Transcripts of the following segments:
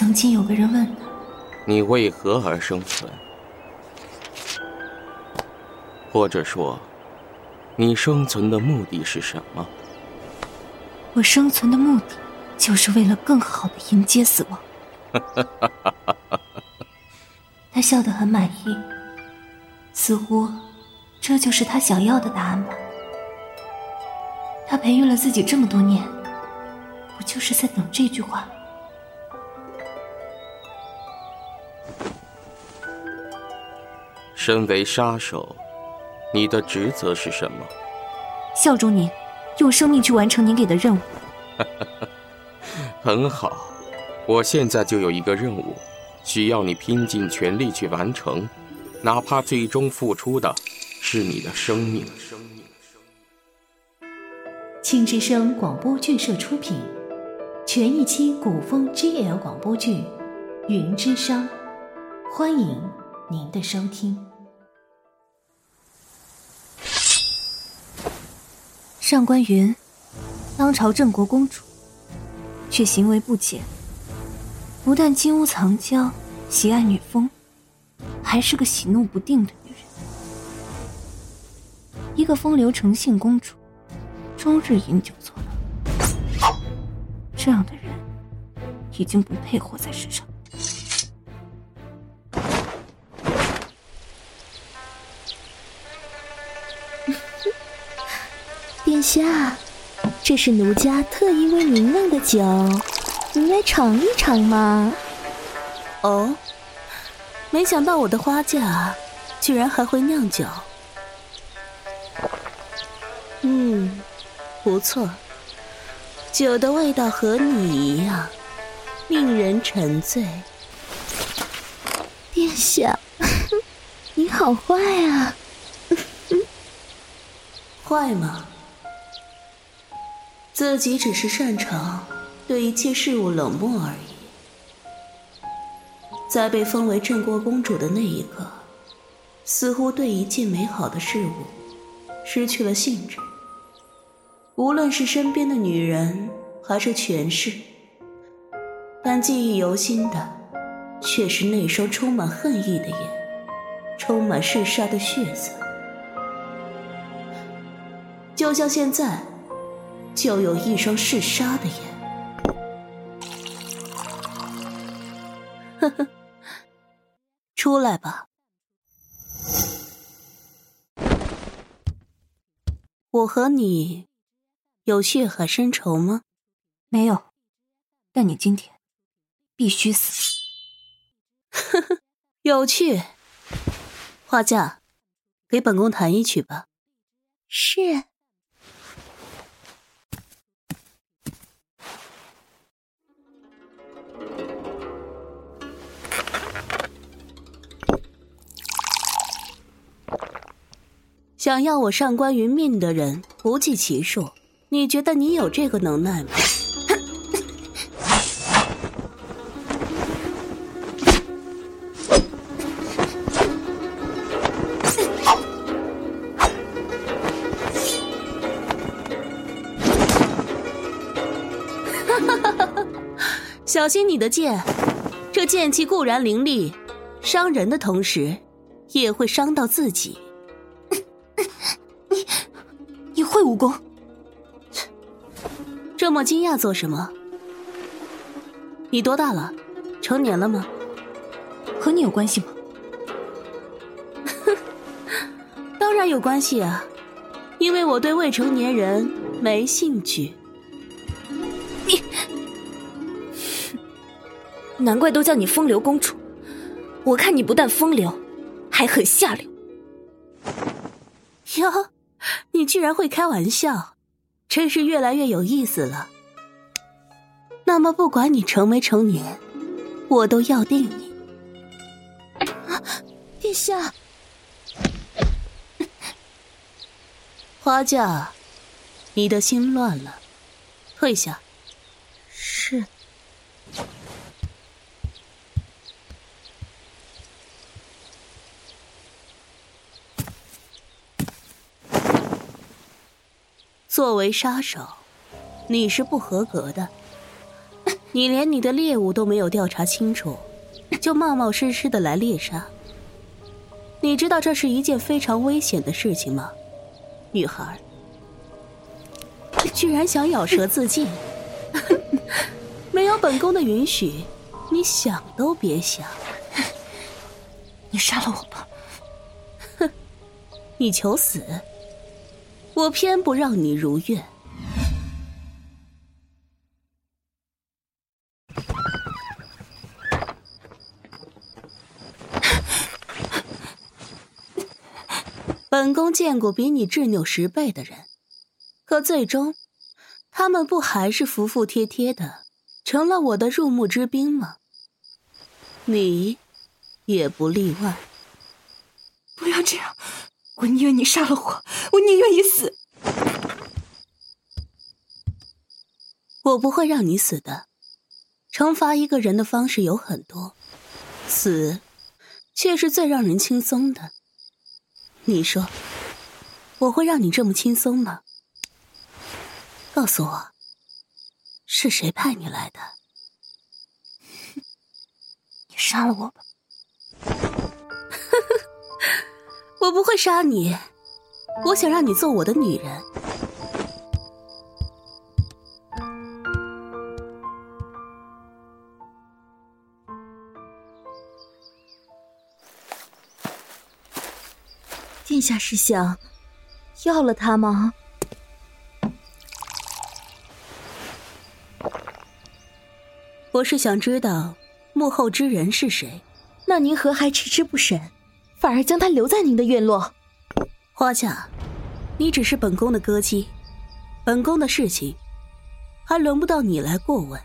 曾经有个人问他：“你为何而生存？”或者说，你生存的目的是什么？我生存的目的，就是为了更好的迎接死亡。他笑得很满意，似乎这就是他想要的答案吧。他培育了自己这么多年，不就是在等这句话？身为杀手。你的职责是什么？效忠您，用生命去完成您给的任务。很好，我现在就有一个任务，需要你拼尽全力去完成，哪怕最终付出的是你的生命。青之声广播剧社出品，全一期古风 GL 广播剧《云之殇》，欢迎您的收听。上官云，当朝镇国公主，却行为不检，不但金屋藏娇，喜爱女风，还是个喜怒不定的女人。一个风流成性公主，终日饮酒作乐，这样的人已经不配活在世上。殿下，这是奴家特意为您酿的酒，您来尝一尝嘛。哦，没想到我的花嫁居然还会酿酒。嗯，不错，酒的味道和你一样，令人沉醉。殿下，你好坏啊！坏吗？自己只是擅长对一切事物冷漠而已，在被封为镇国公主的那一刻，似乎对一切美好的事物失去了兴致。无论是身边的女人，还是权势，但记忆犹新的，却是那双充满恨意的眼，充满嗜杀的血色，就像现在。就有一双嗜杀的眼，呵呵，出来吧。我和你有血海深仇吗？没有，但你今天必须死。呵呵，有趣。花嫁，给本宫弹一曲吧。是。想要我上官云命的人不计其数，你觉得你有这个能耐吗？小心你的剑，这剑气固然凌厉，伤人的同时，也会伤到自己。武功？这么惊讶做什么？你多大了？成年了吗？和你有关系吗？当然有关系啊，因为我对未成年人没兴趣。你，难怪都叫你风流公主。我看你不但风流，还很下流。哟。你居然会开玩笑，真是越来越有意思了。那么，不管你成没成年，我都要定你。殿下，花嫁，你的心乱了，退下。是。作为杀手，你是不合格的。你连你的猎物都没有调查清楚，就冒冒失失的来猎杀，你知道这是一件非常危险的事情吗，女孩？居然想咬舌自尽，没有本宫的允许，你想都别想。你杀了我吧！哼，你求死，我偏不让你如愿。本宫见过比你执拗十倍的人，可最终，他们不还是服服帖帖的，成了我的入幕之宾吗？你，也不例外。我宁愿你杀了我，我宁愿你死。我不会让你死的。惩罚一个人的方式有很多，死，却是最让人轻松的。你说，我会让你这么轻松吗？告诉我，是谁派你来的？你杀了我吧！我不会杀你，我想让你做我的女人。殿下是想要了他吗？我是想知道幕后之人是谁。那您何还迟迟不审，反而将他留在您的院落？花嫁，你只是本宫的歌姬，本宫的事情还轮不到你来过问。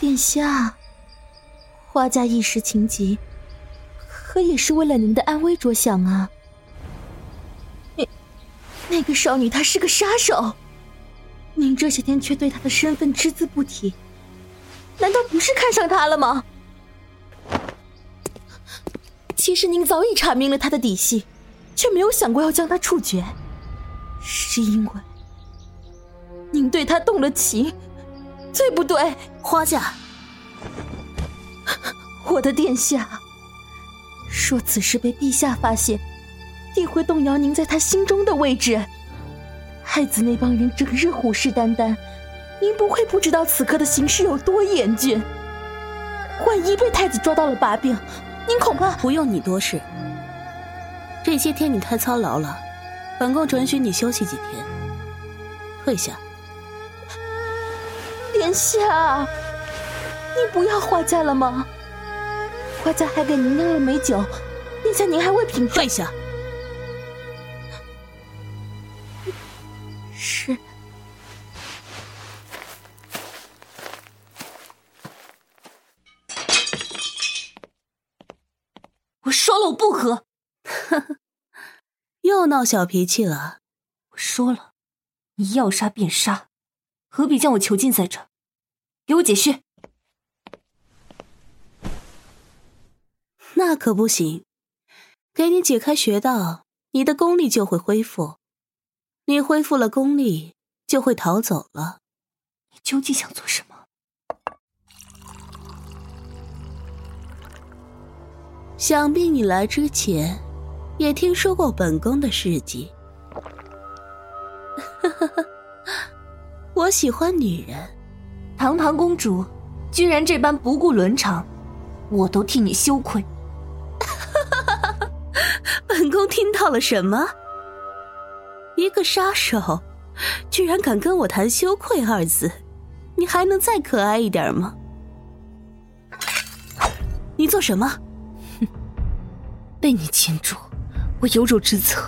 殿下，花家一时情急。可也是为了您的安危着想啊！那那个少女她是个杀手，您这些天却对她的身份只字不提，难道不是看上她了吗？其实您早已查明了他的底细，却没有想过要将他处决，是因为您对他动了情，对不对？花家，我的殿下。若此事被陛下发现，定会动摇您在他心中的位置。太子那帮人整日虎视眈眈，您不会不知道此刻的形势有多严峻。万一被太子抓到了把柄，您恐怕不用你多事。这些天你太操劳了，本宫准许你休息几天。退下。殿下，你不要花家了吗？花家还给您酿了美酒，殿下您还未品尝。退下。是。我说了，我不喝。又闹小脾气了。我说了，你要杀便杀，何必将我囚禁在这？给我解穴。那可不行，给你解开穴道，你的功力就会恢复。你恢复了功力，就会逃走了。你究竟想做什么？想必你来之前，也听说过本宫的事迹。我喜欢女人，堂堂公主，居然这般不顾伦常，我都替你羞愧。本宫听到了什么？一个杀手，居然敢跟我谈羞愧二字，你还能再可爱一点吗？你做什么？哼，被你擒住，我有辱职责，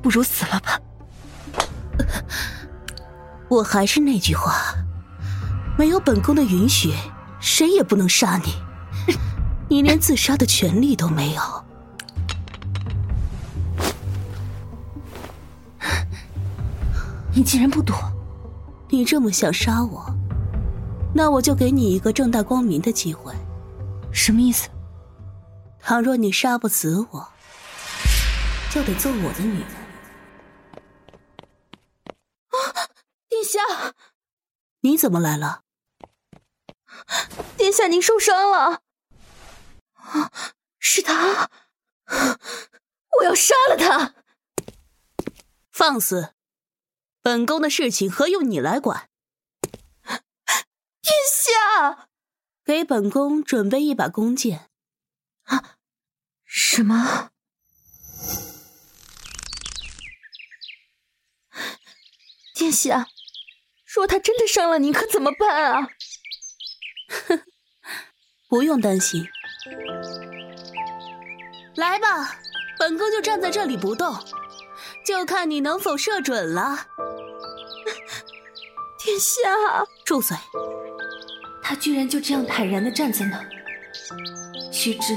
不如死了吧。我还是那句话，没有本宫的允许，谁也不能杀你。你连自杀的权利都没有。你竟然不躲！你这么想杀我，那我就给你一个正大光明的机会。什么意思？倘若你杀不死我，就得做我的女人。啊，殿下，你怎么来了？殿下，您受伤了。啊，是他！我要杀了他！放肆！本宫的事情何用你来管？殿下，给本宫准备一把弓箭。啊？什么？殿下，若他真的伤了您，可怎么办啊？哼，不用担心。来吧，本宫就站在这里不动，就看你能否射准了。殿下，住嘴！他居然就这样坦然的站在那儿。须知，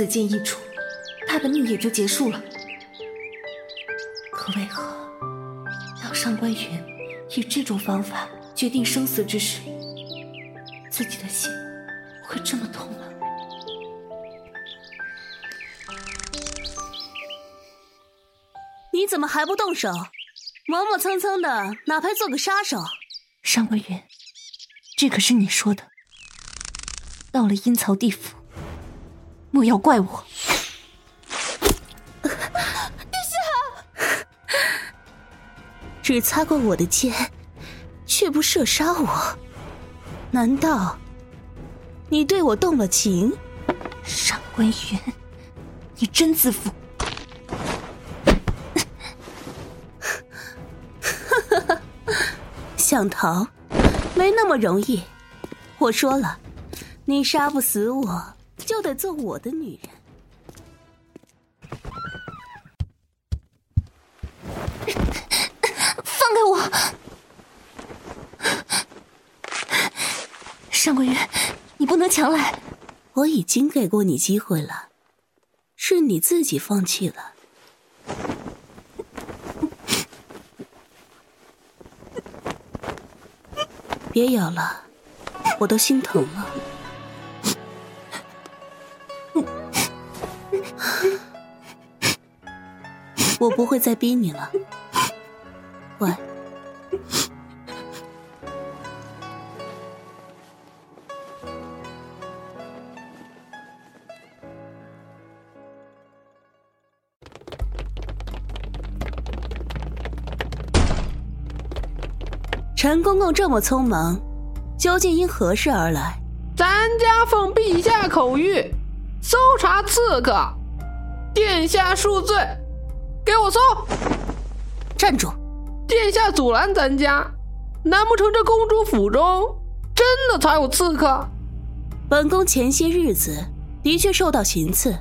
此剑一出，他的命也就结束了。可为何，当上官云以这种方法决定生死之时，自己的心会这么痛吗？你怎么还不动手？磨磨蹭蹭的，哪怕做个杀手？上官云，这可是你说的。到了阴曹地府，莫要怪我。殿下，只擦过我的肩，却不射杀我，难道你对我动了情？上官云，你真自负。想逃，没那么容易。我说了，你杀不死我，就得做我的女人。放开我！上官月，你不能强来。我已经给过你机会了，是你自己放弃了。别咬了，我都心疼了。我不会再逼你了，乖。陈公公这么匆忙，究竟因何事而来？咱家奉陛下口谕，搜查刺客，殿下恕罪，给我搜！站住！殿下阻拦咱家，难不成这公主府中真的藏有刺客？本宫前些日子的确受到行刺，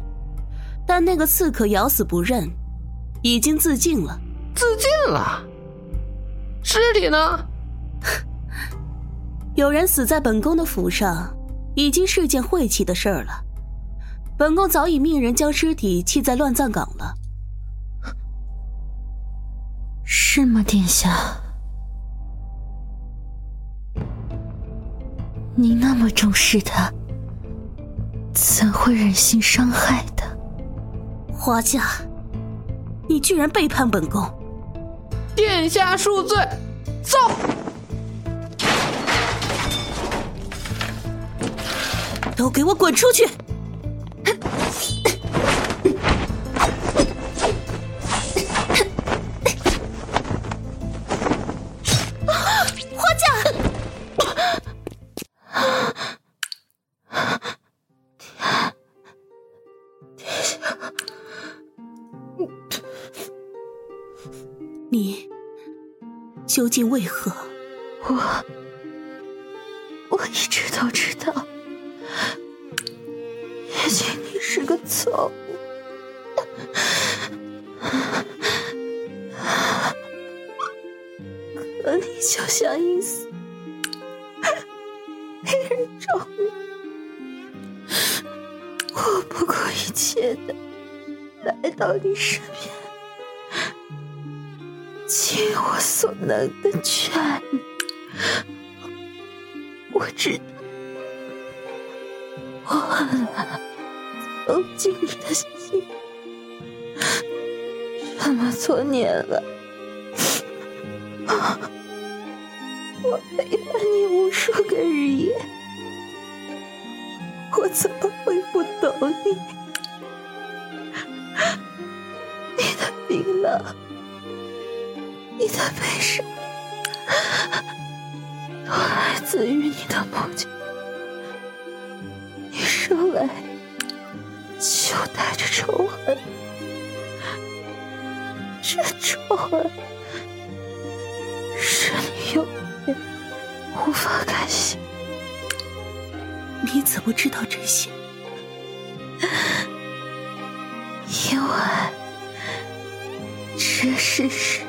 但那个刺客咬死不认，已经自尽了。自尽了？尸体呢？有人死在本宫的府上，已经是件晦气的事儿了。本宫早已命人将尸体弃在乱葬岗了。是吗，殿下？你那么重视他，怎会忍心伤害他？华家，你居然背叛本宫！殿下恕罪，走。都给我滚出去！究竟为何？我我一直都知道。也许你是个错误，可你就像一丝令人着迷，我不顾一切的来到你身边，尽我所能的劝你。我知道，我很难。走进你的心，这么多年了，我背叛你无数个日夜，我怎么会不懂你？你的冰冷，你的悲伤，都来自于你的母亲。你生来就带着仇恨，这仇恨是你永远。无法开心，你怎么知道这些？因为这世上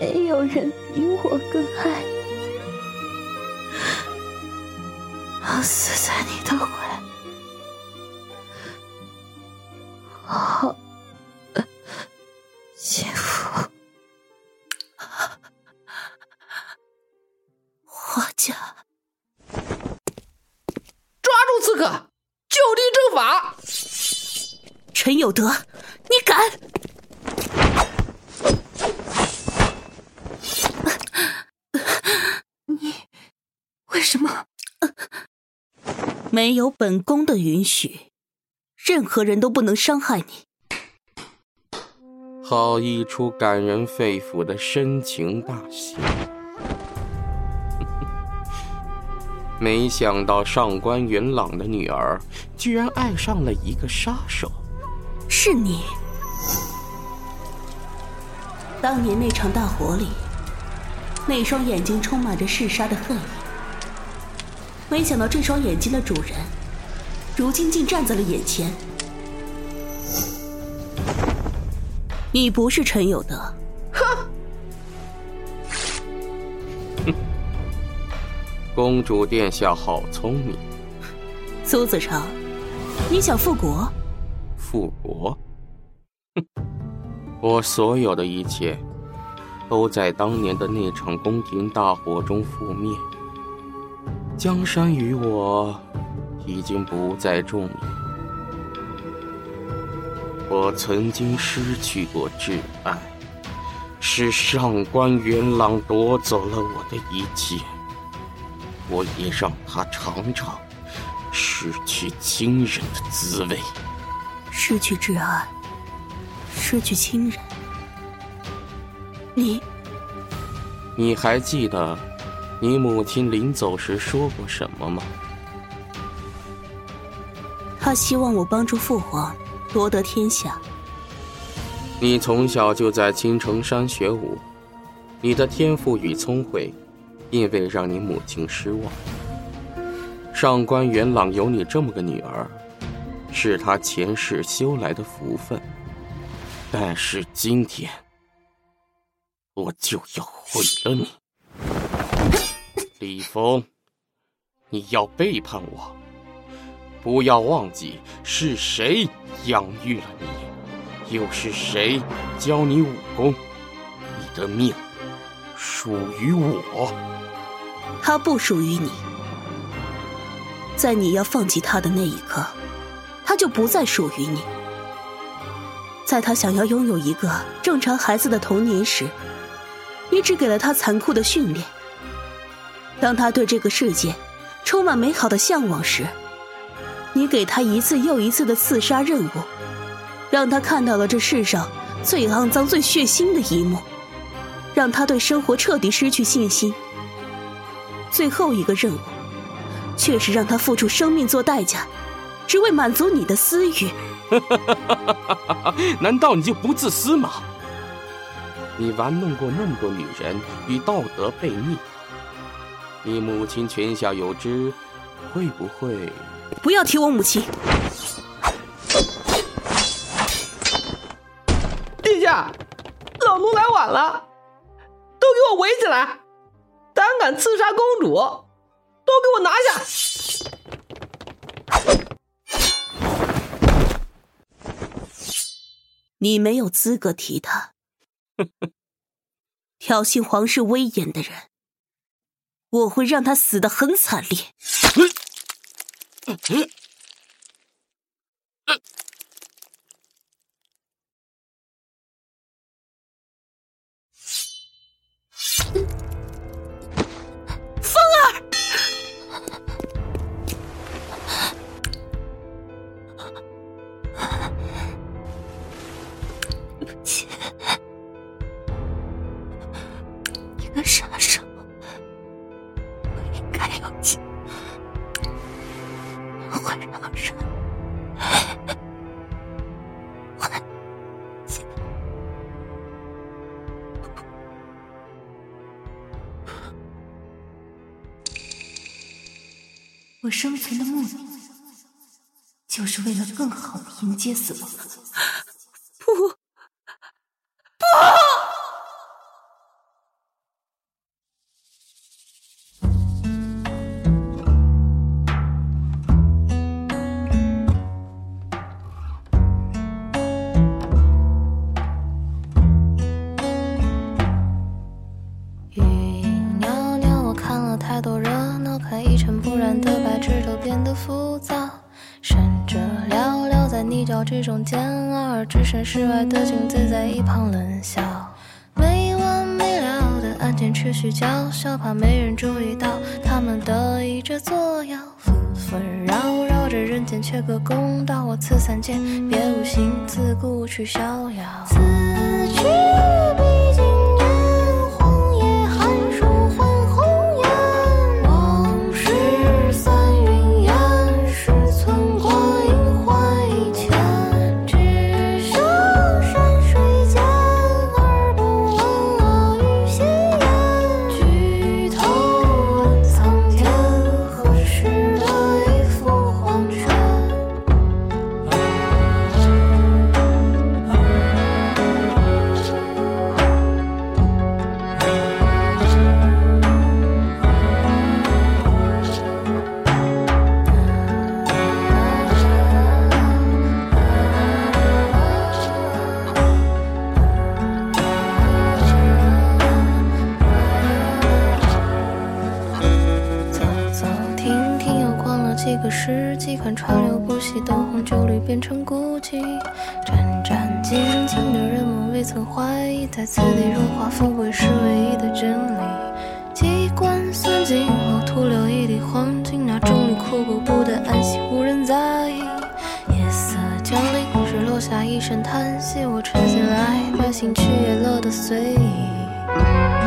没有人比我更爱你，我死在你的怀。我幸福。花家抓住刺客，就地正法陈有德，你敢？你为什么？没有本宫的允许，任何人都不能伤害你。好一出感人肺腑的深情大戏！没想到上官云朗的女儿居然爱上了一个杀手。是你，当年那场大火里，那双眼睛充满着嗜杀的恨意。没想到这双眼睛的主人，如今竟站在了眼前。你不是陈有德，哼！哼！公主殿下好聪明，苏子成，你想复国？复国？哼！我所有的一切，都在当年的那场宫廷大火中覆灭。江山与我，已经不再重要。我曾经失去过挚爱，是上官元朗夺走了我的一切。我也让他尝尝失去亲人的滋味。失去挚爱，失去亲人，你，你还记得你母亲临走时说过什么吗？她希望我帮助父皇夺得天下。你从小就在青城山学武，你的天赋与聪慧，并未让你母亲失望。上官元朗有你这么个女儿。是他前世修来的福分，但是今天我就要毁了你，李峰，你要背叛我，不要忘记是谁养育了你，又是谁教你武功，你的命属于我，他不属于你，在你要放弃他的那一刻。他就不再属于你。在他想要拥有一个正常孩子的童年时，你只给了他残酷的训练；当他对这个世界充满美好的向往时，你给他一次又一次的刺杀任务，让他看到了这世上最肮脏、最血腥的一幕，让他对生活彻底失去信心。最后一个任务，却是让他付出生命做代价。只为满足你的私欲，难道你就不自私吗？你玩弄过那么多女人，与道德背逆，你母亲泉下有知，会不会？不要提我母亲！殿下，老奴来晚了，都给我围起来！胆敢刺杀公主，都给我拿下！你没有资格提他，挑衅皇室威严的人，我会让他死得很惨烈。我生存的目的，就是为了更好的迎接死亡。置身事外的君子在一旁冷笑。没完没了的案件持续叫嚣，怕没人注意到他们得意着作妖，纷纷扰扰着人间缺个公道。我此三界别无心自顾去逍遥。下一声叹息。我沉下来，百姓却也落得随意。